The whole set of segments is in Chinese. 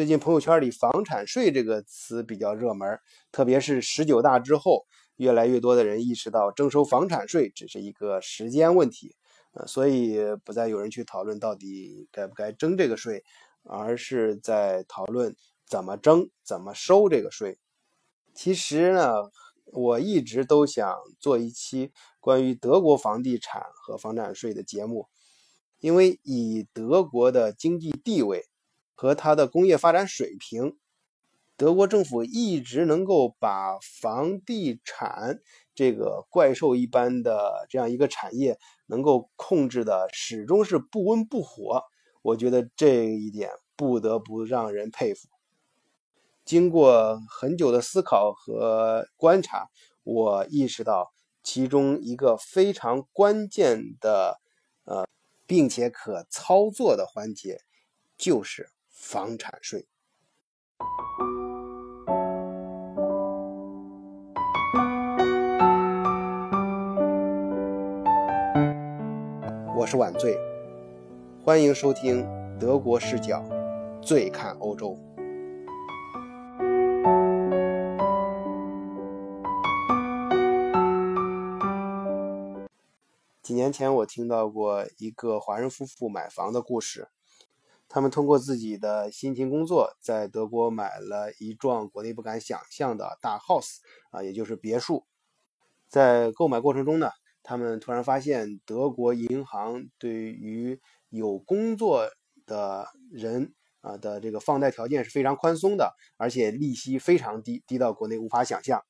最近朋友圈里“房产税”这个词比较热门，特别是十九大之后，越来越多的人意识到征收房产税只是一个时间问题，呃，所以不再有人去讨论到底该不该征这个税，而是在讨论怎么征、怎么收这个税。其实呢，我一直都想做一期关于德国房地产和房产税的节目，因为以德国的经济地位。和它的工业发展水平，德国政府一直能够把房地产这个怪兽一般的这样一个产业能够控制的始终是不温不火，我觉得这一点不得不让人佩服。经过很久的思考和观察，我意识到其中一个非常关键的，呃，并且可操作的环节就是。房产税。我是晚醉，欢迎收听德国视角，醉看欧洲。几年前，我听到过一个华人夫妇买房的故事。他们通过自己的辛勤工作，在德国买了一幢国内不敢想象的大 house 啊，也就是别墅。在购买过程中呢，他们突然发现，德国银行对于有工作的人啊的这个放贷条件是非常宽松的，而且利息非常低，低到国内无法想象。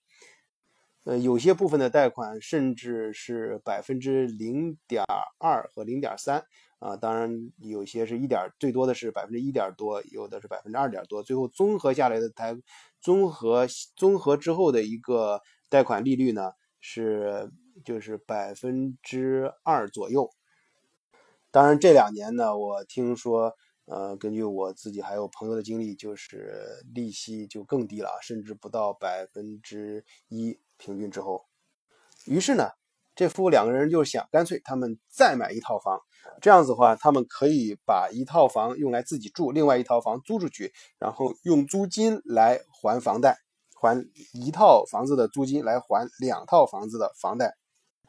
呃，有些部分的贷款甚至是百分之零点二和零点三。啊，当然有些是一点，最多的是百分之一点多，有的是百分之二点多，最后综合下来的贷，综合综合之后的一个贷款利率呢是就是百分之二左右。当然这两年呢，我听说，呃，根据我自己还有朋友的经历，就是利息就更低了，甚至不到百分之一平均之后。于是呢。这夫妇两个人就想，干脆他们再买一套房，这样子的话，他们可以把一套房用来自己住，另外一套房租出去，然后用租金来还房贷，还一套房子的租金来还两套房子的房贷。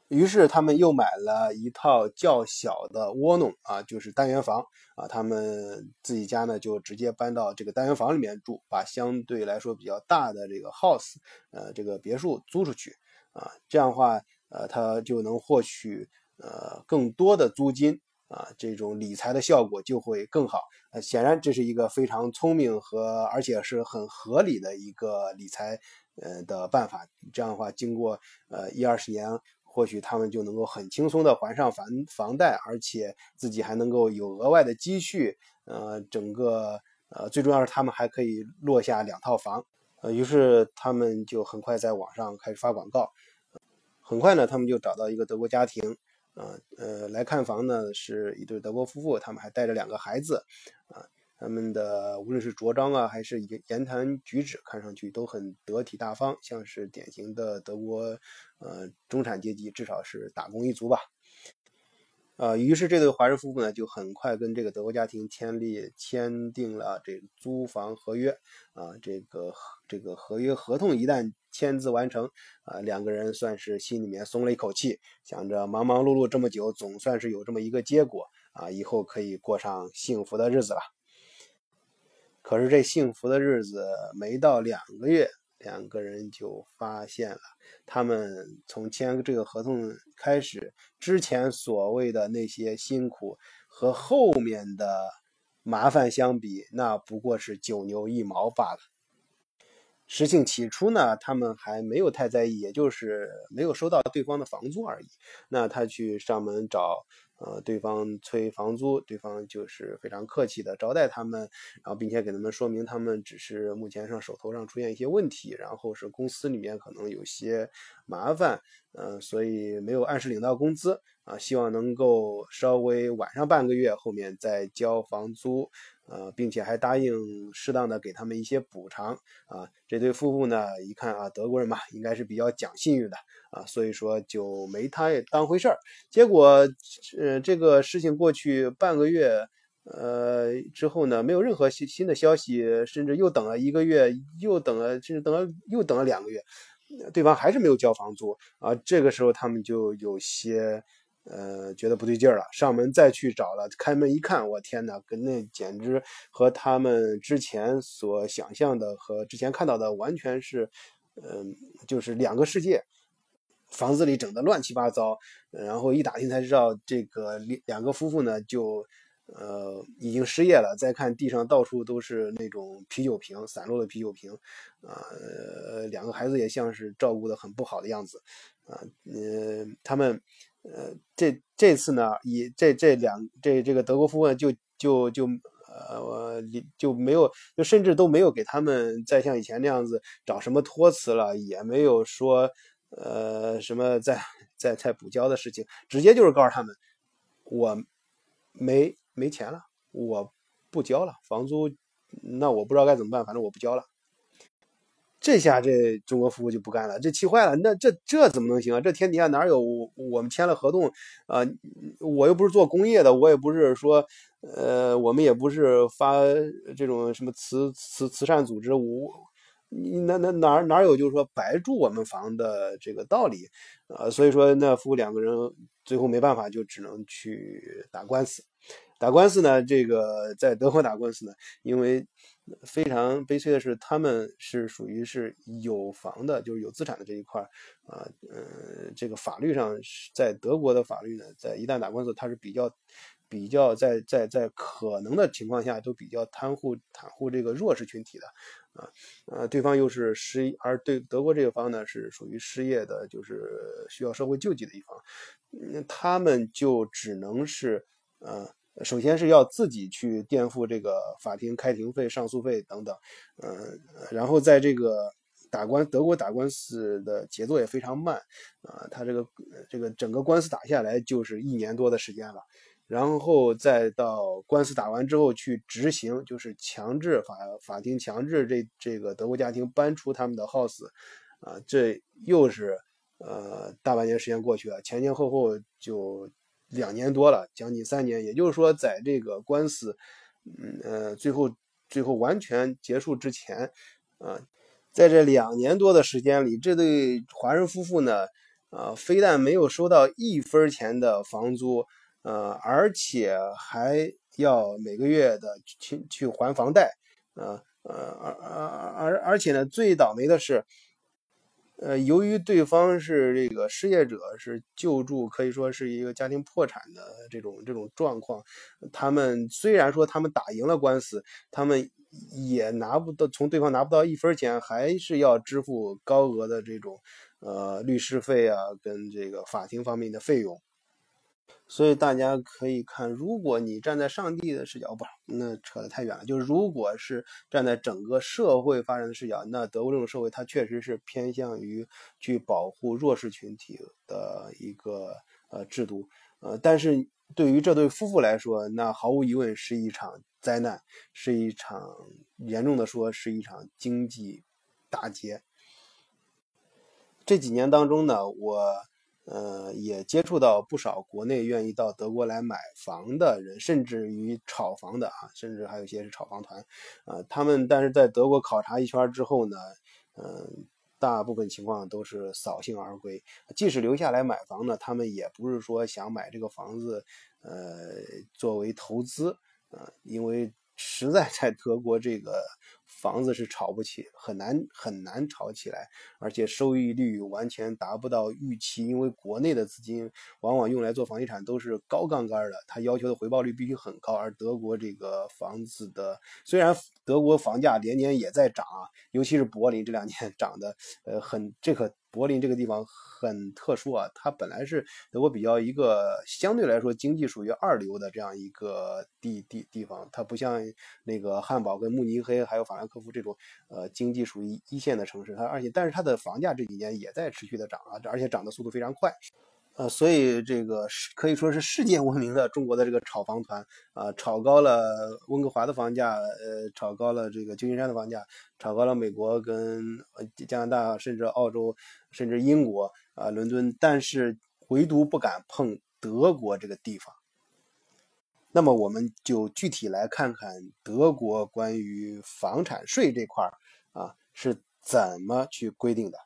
于是他们又买了一套较小的窝弄啊，就是单元房啊，他们自己家呢就直接搬到这个单元房里面住，把相对来说比较大的这个 house，呃，这个别墅租出去啊，这样的话。呃，他就能获取呃更多的租金啊，这种理财的效果就会更好。呃，显然这是一个非常聪明和而且是很合理的一个理财呃的办法。这样的话，经过呃一二十年，或许他们就能够很轻松的还上房房贷，而且自己还能够有额外的积蓄。呃，整个呃最重要是他们还可以落下两套房。呃，于是他们就很快在网上开始发广告。很快呢，他们就找到一个德国家庭，啊，呃，来看房呢是一对德国夫妇，他们还带着两个孩子，啊，他们的无论是着装啊，还是言言谈举止，看上去都很得体大方，像是典型的德国，呃，中产阶级，至少是打工一族吧。呃，于是这对华人夫妇呢，就很快跟这个德国家庭签立签订了这租房合约。啊，这个这个合约合同一旦签字完成，啊，两个人算是心里面松了一口气，想着忙忙碌碌这么久，总算是有这么一个结果啊，以后可以过上幸福的日子了。可是这幸福的日子没到两个月。两个人就发现了，他们从签这个合同开始之前所谓的那些辛苦和后面的麻烦相比，那不过是九牛一毛罢了。实情起初呢，他们还没有太在意，也就是没有收到对方的房租而已。那他去上门找。呃，对方催房租，对方就是非常客气的招待他们，然后并且给他们说明他们只是目前上手头上出现一些问题，然后是公司里面可能有些麻烦，嗯，所以没有按时领到工资啊，希望能够稍微晚上半个月，后面再交房租。呃，并且还答应适当的给他们一些补偿啊。这对夫妇呢，一看啊，德国人嘛，应该是比较讲信誉的啊，所以说就没太当回事儿。结果，呃，这个事情过去半个月，呃，之后呢，没有任何新新的消息，甚至又等了一个月，又等了，甚至等了又等了两个月，对方还是没有交房租啊。这个时候他们就有些呃觉得不对劲儿了，上门再去找了，开门一看，我天哪，跟那简直和他们之前所想象的和之前看到的完全是，嗯，就是两个世界。房子里整的乱七八糟，然后一打听才知道，这个两个夫妇呢就。呃，已经失业了。再看地上到处都是那种啤酒瓶，散落的啤酒瓶，啊，两个孩子也像是照顾的很不好的样子，啊，嗯，他们，呃，这这次呢，以这这两这这个德国夫妇就就就呃，就没有，就甚至都没有给他们再像以前那样子找什么托词了，也没有说呃什么再再再补交的事情，直接就是告诉他们，我没。没钱了，我不交了房租，那我不知道该怎么办，反正我不交了。这下这中国夫妇就不干了，这气坏了。那这这怎么能行啊？这天底下哪有我们签了合同啊？我又不是做工业的，我也不是说，呃，我们也不是发这种什么慈慈慈善组织，我那那哪哪有就是说白住我们房的这个道理啊？所以说那夫妇两个人最后没办法，就只能去打官司。打官司呢？这个在德国打官司呢，因为非常悲催的是，他们是属于是有房的，就是有资产的这一块啊，呃，这个法律上是在德国的法律呢，在一旦打官司，它是比较比较在在在可能的情况下都比较袒护袒护这个弱势群体的啊，呃，对方又是失，而对德国这个方呢是属于失业的，就是需要社会救济的一方，那他们就只能是呃。首先是要自己去垫付这个法庭开庭费、上诉费等等，嗯，然后在这个打官德国打官司的节奏也非常慢啊，他这个这个整个官司打下来就是一年多的时间了，然后再到官司打完之后去执行，就是强制法法庭强制这这个德国家庭搬出他们的 house，啊，这又是呃大半年时间过去了，前前后后就。两年多了，将近三年，也就是说，在这个官司，嗯呃，最后最后完全结束之前，啊，在这两年多的时间里，这对华人夫妇呢，啊，非但没有收到一分钱的房租，呃，而且还要每个月的去去还房贷，啊呃而而而而且呢，最倒霉的是。呃，由于对方是这个失业者，是救助，可以说是一个家庭破产的这种这种状况。他们虽然说他们打赢了官司，他们也拿不到从对方拿不到一分钱，还是要支付高额的这种呃律师费啊，跟这个法庭方面的费用。所以大家可以看，如果你站在上帝的视角，不，那扯得太远了。就是如果是站在整个社会发展的视角，那德国这种社会，它确实是偏向于去保护弱势群体的一个呃制度。呃，但是对于这对夫妇来说，那毫无疑问是一场灾难，是一场严重的说是一场经济打劫。这几年当中呢，我。呃，也接触到不少国内愿意到德国来买房的人，甚至于炒房的啊，甚至还有一些是炒房团，啊，他们但是在德国考察一圈之后呢，嗯，大部分情况都是扫兴而归。即使留下来买房呢，他们也不是说想买这个房子，呃，作为投资啊，因为实在在德国这个。房子是炒不起，很难很难炒起来，而且收益率完全达不到预期。因为国内的资金往往用来做房地产都是高杠杆的，它要求的回报率必须很高。而德国这个房子的，虽然德国房价连年也在涨啊，尤其是柏林这两年涨的，呃，很这个。柏林这个地方很特殊啊，它本来是德国比较一个相对来说经济属于二流的这样一个地地地方，它不像那个汉堡跟慕尼黑还有法兰克福这种呃经济属于一线的城市，它而且但是它的房价这几年也在持续的涨啊，而且涨的速度非常快。呃，所以这个是可以说是世界闻名的中国的这个炒房团啊，炒高了温哥华的房价，呃，炒高了这个旧金山的房价，炒高了美国跟加拿大，甚至澳洲，甚至英国啊，伦敦，但是唯独不敢碰德国这个地方。那么我们就具体来看看德国关于房产税这块儿啊是怎么去规定的。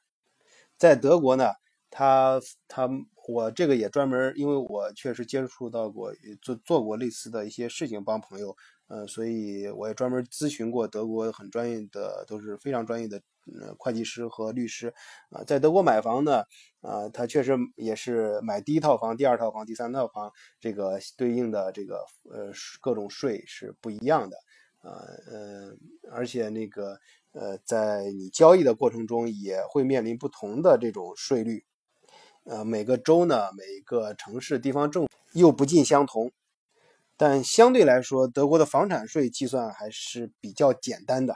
在德国呢，他他我这个也专门，因为我确实接触到过做做过类似的一些事情，帮朋友，呃，所以我也专门咨询过德国很专业的，都是非常专业的。呃，会计师和律师啊，在德国买房呢，啊，他确实也是买第一套房、第二套房、第三套房，这个对应的这个呃各种税是不一样的啊，呃，而且那个呃，在你交易的过程中也会面临不同的这种税率，呃，每个州呢，每个城市地方政府又不尽相同，但相对来说，德国的房产税计算还是比较简单的。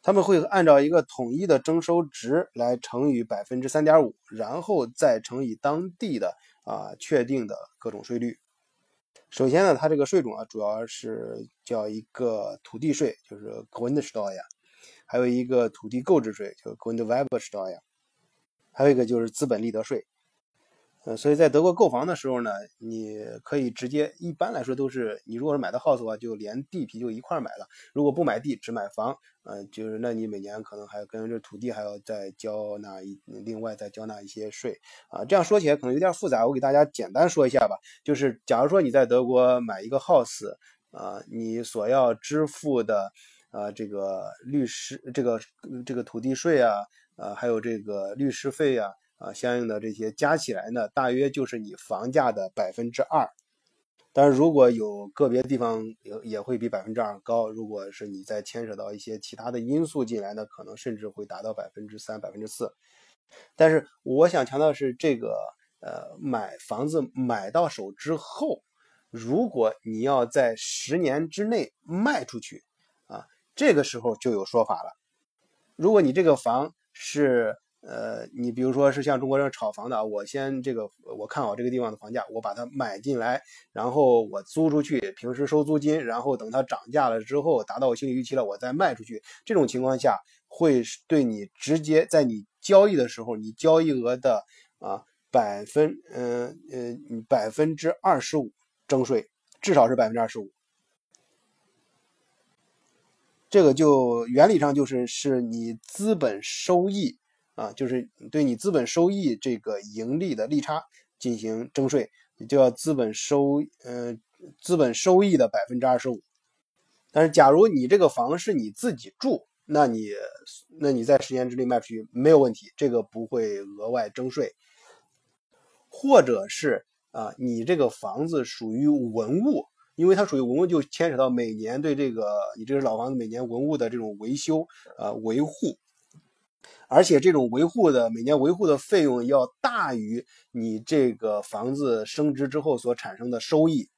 他们会按照一个统一的征收值来乘以百分之三点五，然后再乘以当地的啊确定的各种税率。首先呢，它这个税种啊，主要是叫一个土地税，就是 Grundsteuer，还有一个土地购置税，就 Grundwerbsteuer 还有一个就是资本利得税。呃，所以在德国购房的时候呢，你可以直接，一般来说都是你如果是买的 house 的话，就连地皮就一块儿买了。如果不买地，只买房，呃，就是那你每年可能还要跟这土地还要再交纳一，另外再交纳一些税啊。这样说起来可能有点复杂，我给大家简单说一下吧。就是假如说你在德国买一个 house，啊，你所要支付的啊这个律师这个这个土地税啊，啊还有这个律师费呀。啊，相应的这些加起来呢，大约就是你房价的百分之二。但是如果有个别地方也也会比百分之二高，如果是你再牵扯到一些其他的因素进来呢，可能甚至会达到百分之三、百分之四。但是我想强调的是，这个呃，买房子买到手之后，如果你要在十年之内卖出去，啊，这个时候就有说法了。如果你这个房是。呃，你比如说是像中国人炒房的，我先这个我看好这个地方的房价，我把它买进来，然后我租出去，平时收租金，然后等它涨价了之后，达到我心理预期了，我再卖出去。这种情况下，会对你直接在你交易的时候，你交易额的啊百分，嗯嗯百分之二十五征税，至少是百分之二十五。这个就原理上就是是你资本收益。啊，就是对你资本收益这个盈利的利差进行征税，你就叫资本收，嗯，资本收益的百分之二十五。但是，假如你这个房是你自己住，那你，那你在十年之内卖出去没有问题，这个不会额外征税。或者是啊，你这个房子属于文物，因为它属于文物，就牵扯到每年对这个你这个老房子每年文物的这种维修啊维护。而且这种维护的每年维护的费用要大于你这个房子升值之后所产生的收益，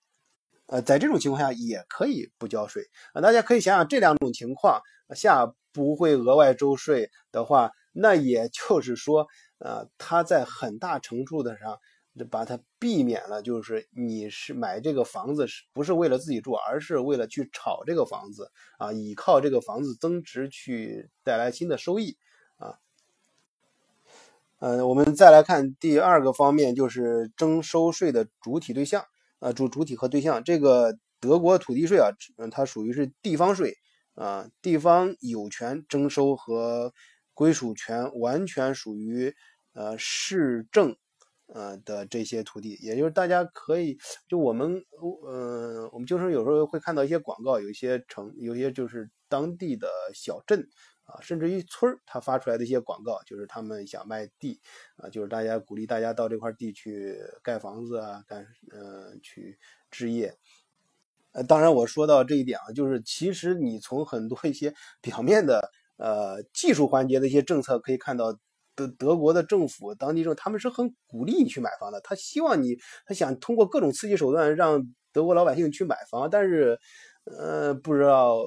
呃，在这种情况下也可以不交税啊。大家可以想想这两种情况下不会额外收税的话，那也就是说，呃，它在很大程度的上把它避免了，就是你是买这个房子是不是为了自己住，而是为了去炒这个房子啊，依靠这个房子增值去带来新的收益。啊，呃，我们再来看第二个方面，就是征收税的主体对象，啊，主主体和对象。这个德国土地税啊，嗯，它属于是地方税啊，地方有权征收和归属权完全属于呃市政呃的这些土地，也就是大家可以就我们呃我们就是有时候会看到一些广告，有一些城，有些就是当地的小镇。啊，甚至于村儿，他发出来的一些广告，就是他们想卖地，啊，就是大家鼓励大家到这块地去盖房子啊，干，呃，去置业。呃，当然我说到这一点啊，就是其实你从很多一些表面的，呃，技术环节的一些政策可以看到，德德国的政府当地政府他们是很鼓励你去买房的，他希望你，他想通过各种刺激手段让德国老百姓去买房，但是，呃，不知道。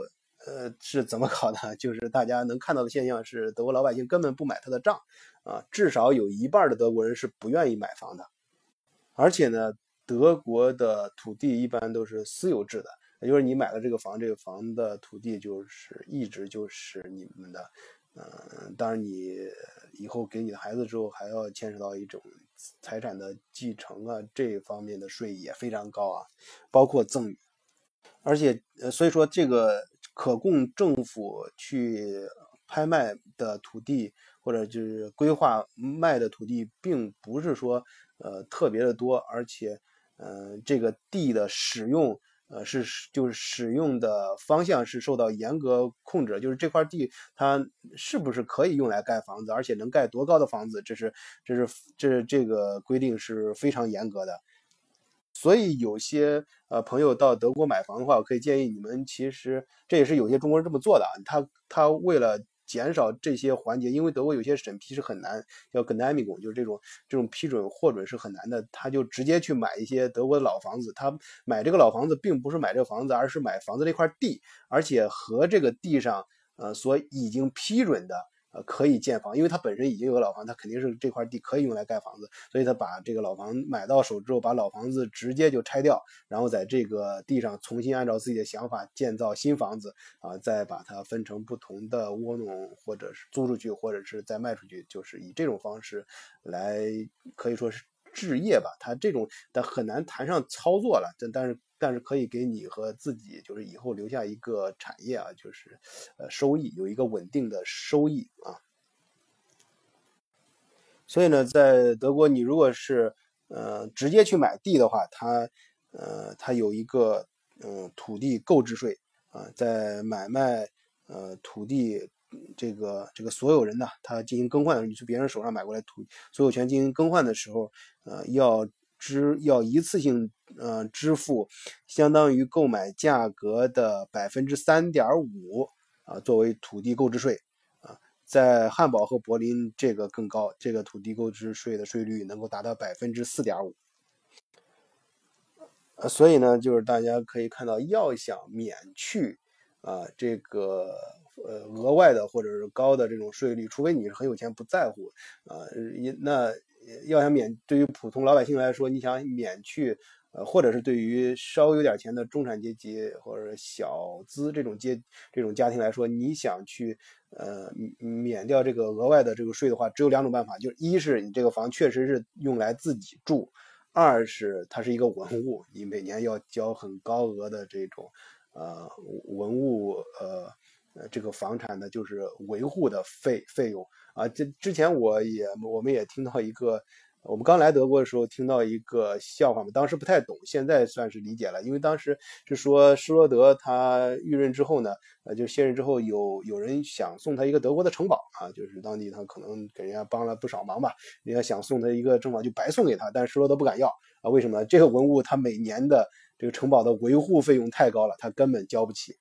呃，是怎么搞的？就是大家能看到的现象是，德国老百姓根本不买他的账，啊，至少有一半的德国人是不愿意买房的。而且呢，德国的土地一般都是私有制的，也就是你买了这个房，这个房的土地就是一直就是你们的，嗯，当然你以后给你的孩子之后，还要牵扯到一种财产的继承啊，这方面的税也非常高啊，包括赠与，而且呃，所以说这个可供政府去拍卖的土地，或者就是规划卖的土地，并不是说呃特别的多，而且嗯，这个地的使用。呃，是就是使用的方向是受到严格控制，就是这块地它是不是可以用来盖房子，而且能盖多高的房子，这是这是这这个规定是非常严格的。所以有些呃朋友到德国买房的话，我可以建议你们，其实这也是有些中国人这么做的，他他为了。减少这些环节，因为德国有些审批是很难，叫 g n a m i g u 就是这种这种批准获准是很难的。他就直接去买一些德国的老房子，他买这个老房子，并不是买这个房子，而是买房子那块地，而且和这个地上呃所已经批准的。呃，可以建房，因为他本身已经有个老房，他肯定是这块地可以用来盖房子，所以他把这个老房买到手之后，把老房子直接就拆掉，然后在这个地上重新按照自己的想法建造新房子啊，再把它分成不同的窝弄，或者是租出去，或者是再卖出去，就是以这种方式来可以说是置业吧。他这种但很难谈上操作了，但但是。但是可以给你和自己，就是以后留下一个产业啊，就是呃收益有一个稳定的收益啊。所以呢，在德国，你如果是呃直接去买地的话，它呃它有一个嗯土地购置税啊，在买卖呃土地这个这个所有人呢，他进行更换，你从别人手上买过来土所有权进行更换的时候，呃要。支要一次性呃支付，相当于购买价格的百分之三点五啊，作为土地购置税啊，在汉堡和柏林这个更高，这个土地购置税的税率能够达到百分之四点五。呃，所以呢，就是大家可以看到，要想免去啊这个呃额外的或者是高的这种税率，除非你是很有钱不在乎啊，那。要想免，对于普通老百姓来说，你想免去，呃，或者是对于稍微有点钱的中产阶级或者小资这种阶这种家庭来说，你想去，呃，免掉这个额外的这个税的话，只有两种办法，就是一是你这个房确实是用来自己住，二是它是一个文物，你每年要交很高额的这种，呃，文物，呃。呃，这个房产的，就是维护的费费用啊。这之前我也我们也听到一个，我们刚来德国的时候听到一个笑话嘛，当时不太懂，现在算是理解了。因为当时是说施罗德他遇任之后呢，呃，就卸任之后有有人想送他一个德国的城堡啊，就是当地他可能给人家帮了不少忙吧，人家想送他一个城堡就白送给他，但是施罗德不敢要啊。为什么？这个文物他每年的这个城堡的维护费用太高了，他根本交不起。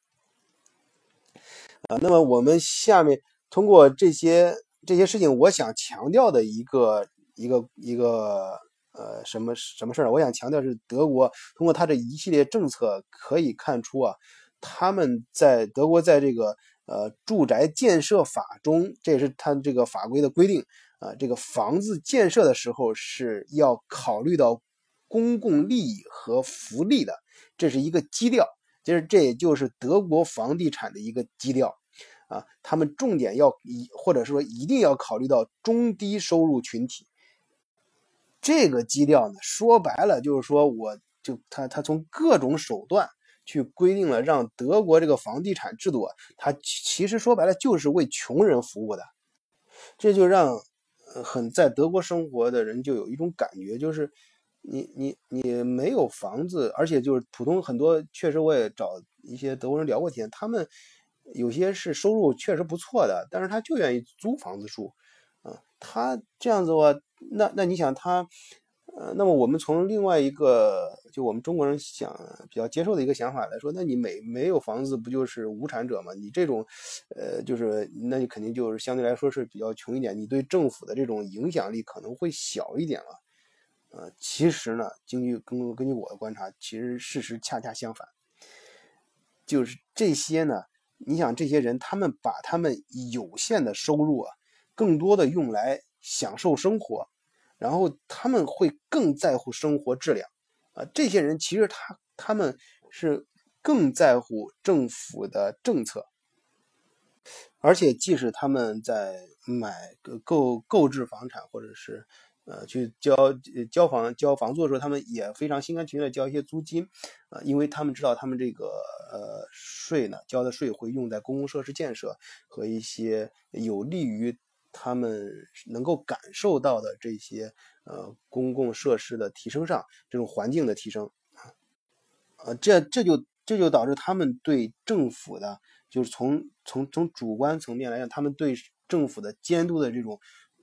啊，那么我们下面通过这些这些事情，我想强调的一个一个一个呃什么什么事儿？我想强调是德国通过他这一系列政策可以看出啊，他们在德国在这个呃住宅建设法中，这也是他这个法规的规定啊，这个房子建设的时候是要考虑到公共利益和福利的，这是一个基调。其实这也就是德国房地产的一个基调，啊，他们重点要一或者说一定要考虑到中低收入群体。这个基调呢，说白了就是说，我就他他从各种手段去规定了，让德国这个房地产制度啊，它其实说白了就是为穷人服务的。这就让很在德国生活的人就有一种感觉，就是。你你你没有房子，而且就是普通很多，确实我也找一些德国人聊过天，他们有些是收入确实不错的，但是他就愿意租房子住，啊，他这样子的话，那那你想他，呃，那么我们从另外一个就我们中国人想比较接受的一个想法来说，那你没没有房子不就是无产者吗？你这种，呃，就是那你肯定就是相对来说是比较穷一点，你对政府的这种影响力可能会小一点了。呃，其实呢，根据根根据我的观察，其实事实恰恰相反，就是这些呢，你想这些人，他们把他们有限的收入啊，更多的用来享受生活，然后他们会更在乎生活质量啊。这些人其实他他们是更在乎政府的政策。而且即使他们在买购购置房产或者是呃去交交房交房租的时候，他们也非常心甘情愿的交一些租金，啊，因为他们知道他们这个呃税呢交的税会用在公共设施建设和一些有利于他们能够感受到的这些呃公共设施的提升上，这种环境的提升啊，呃这这就这就导致他们对政府的。就是从从从主观层面来讲，他们对政府的监督的这种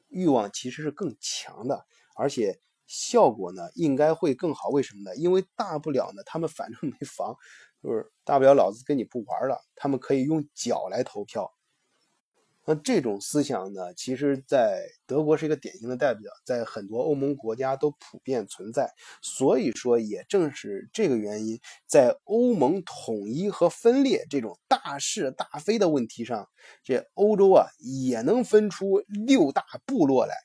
欲望其实是更强的，而且效果呢应该会更好。为什么呢？因为大不了呢，他们反正没房，就是大不了老子跟你不玩了，他们可以用脚来投票。那这种思想呢，其实在德国是一个典型的代表，在很多欧盟国家都普遍存在。所以说，也正是这个原因，在欧盟统一和分裂这种大是大非的问题上，这欧洲啊也能分出六大部落来。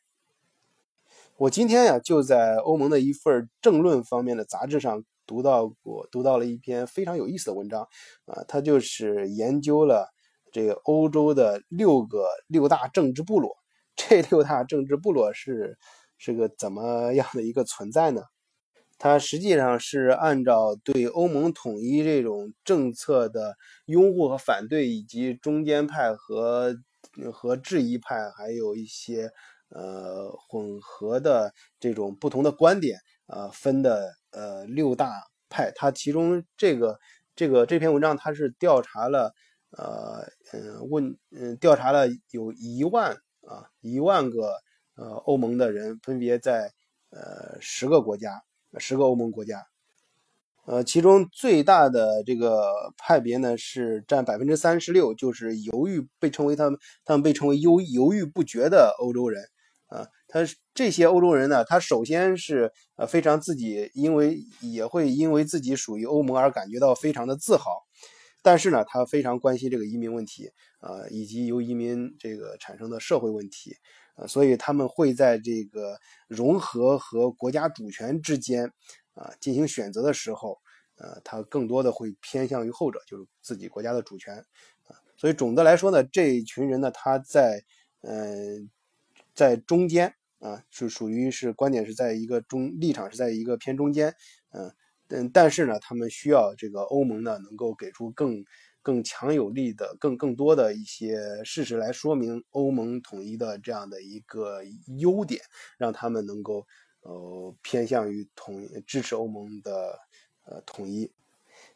我今天呀，就在欧盟的一份政论方面的杂志上读到过，读到了一篇非常有意思的文章啊，它就是研究了。这个欧洲的六个六大政治部落，这六大政治部落是是个怎么样的一个存在呢？它实际上是按照对欧盟统一这种政策的拥护和反对，以及中间派和和质疑派，还有一些呃混合的这种不同的观点呃分的呃六大派。它其中这个这个这篇文章，它是调查了。呃嗯问嗯调查了有一万啊一万个呃欧盟的人分别在呃十个国家十个欧盟国家，呃其中最大的这个派别呢是占百分之三十六，就是犹豫被称为他们他们被称为犹犹豫不决的欧洲人啊，他这些欧洲人呢，他首先是呃非常自己因为也会因为自己属于欧盟而感觉到非常的自豪。但是呢，他非常关心这个移民问题啊，以及由移民这个产生的社会问题啊，所以他们会在这个融合和国家主权之间啊进行选择的时候，呃，他更多的会偏向于后者，就是自己国家的主权啊。所以总的来说呢，这一群人呢，他在嗯在中间啊，是属于是观点是在一个中立场是在一个偏中间，嗯。嗯，但是呢，他们需要这个欧盟呢，能够给出更更强有力的、更更多的一些事实来说明欧盟统一的这样的一个优点，让他们能够呃偏向于统支持欧盟的呃统一。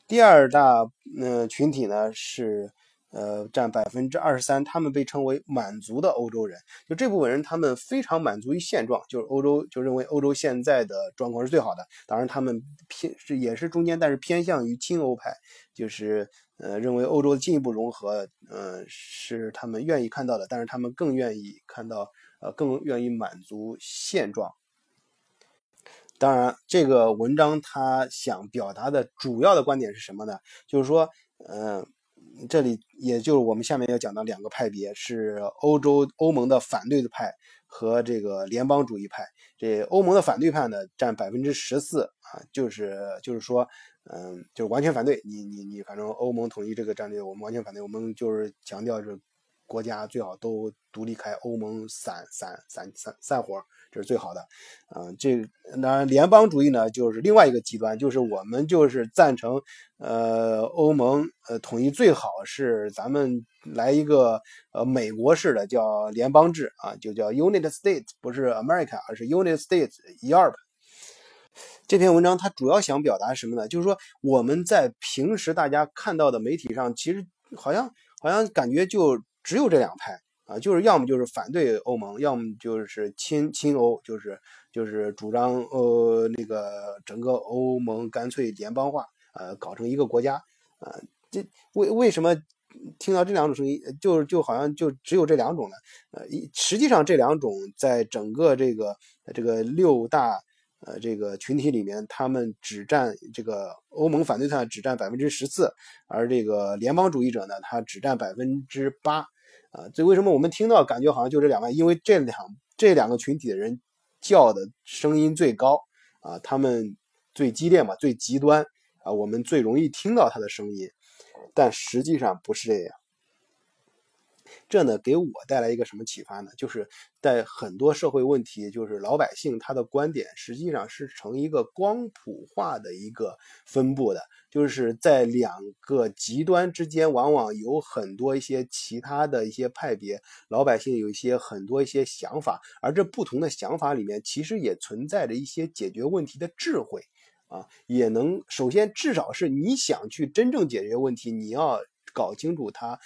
第二大嗯群体呢是。呃，占百分之二十三，他们被称为满足的欧洲人。就这部分人，他们非常满足于现状，就是欧洲就认为欧洲现在的状况是最好的。当然，他们偏是也是中间，但是偏向于亲欧派，就是呃认为欧洲的进一步融合，呃是他们愿意看到的。但是他们更愿意看到，呃更愿意满足现状。当然，这个文章他想表达的主要的观点是什么呢？就是说，嗯。这里也就是我们下面要讲的两个派别，是欧洲欧盟的反对派和这个联邦主义派。这欧盟的反对派呢，占百分之十四啊，就是就是说，嗯，就是完全反对你你你，反正欧盟统一这个战略，我们完全反对。我们就是强调是国家最好都独立开，欧盟散散散散散伙。这是最好的，嗯，这当然联邦主义呢，就是另外一个极端，就是我们就是赞成，呃，欧盟呃统一最好是咱们来一个呃美国式的叫联邦制啊，就叫 Unit States，不是 America，而是 Unit States Europe。这篇文章它主要想表达什么呢？就是说我们在平时大家看到的媒体上，其实好像好像感觉就只有这两派。啊，就是要么就是反对欧盟，要么就是亲亲欧，就是就是主张呃那个整个欧盟干脆联邦化，呃搞成一个国家，啊，这为为什么听到这两种声音，就就好像就只有这两种呢？呃，一实际上这两种在整个这个这个六大呃这个群体里面，他们只占这个欧盟反对派只占百分之十四，而这个联邦主义者呢，他只占百分之八。啊，这为什么我们听到感觉好像就这两万？因为这两这两个群体的人叫的声音最高啊，他们最激烈嘛，最极端啊，我们最容易听到他的声音。但实际上不是这样。这呢给我带来一个什么启发呢？就是在很多社会问题，就是老百姓他的观点实际上是成一个光谱化的一个分布的，就是在两个极端之间，往往有很多一些其他的一些派别，老百姓有一些很多一些想法，而这不同的想法里面，其实也存在着一些解决问题的智慧。啊，也能首先至少是你想去真正解决问题，你要搞清楚他，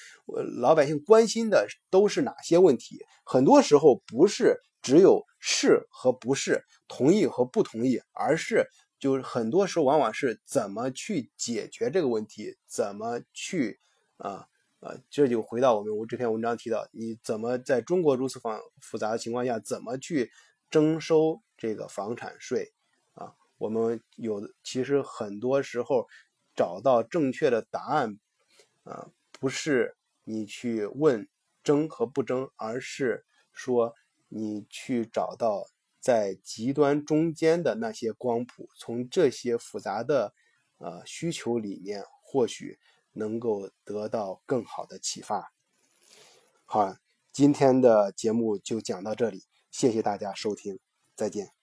老百姓关心的都是哪些问题。很多时候不是只有是和不是，同意和不同意，而是就是很多时候往往是怎么去解决这个问题，怎么去啊啊，这就回到我们我这篇文章提到，你怎么在中国如此繁复杂的情况下，怎么去征收这个房产税啊。我们有其实很多时候找到正确的答案，啊，不是你去问争和不争，而是说你去找到在极端中间的那些光谱，从这些复杂的呃需求里面，或许能够得到更好的启发。好，今天的节目就讲到这里，谢谢大家收听，再见。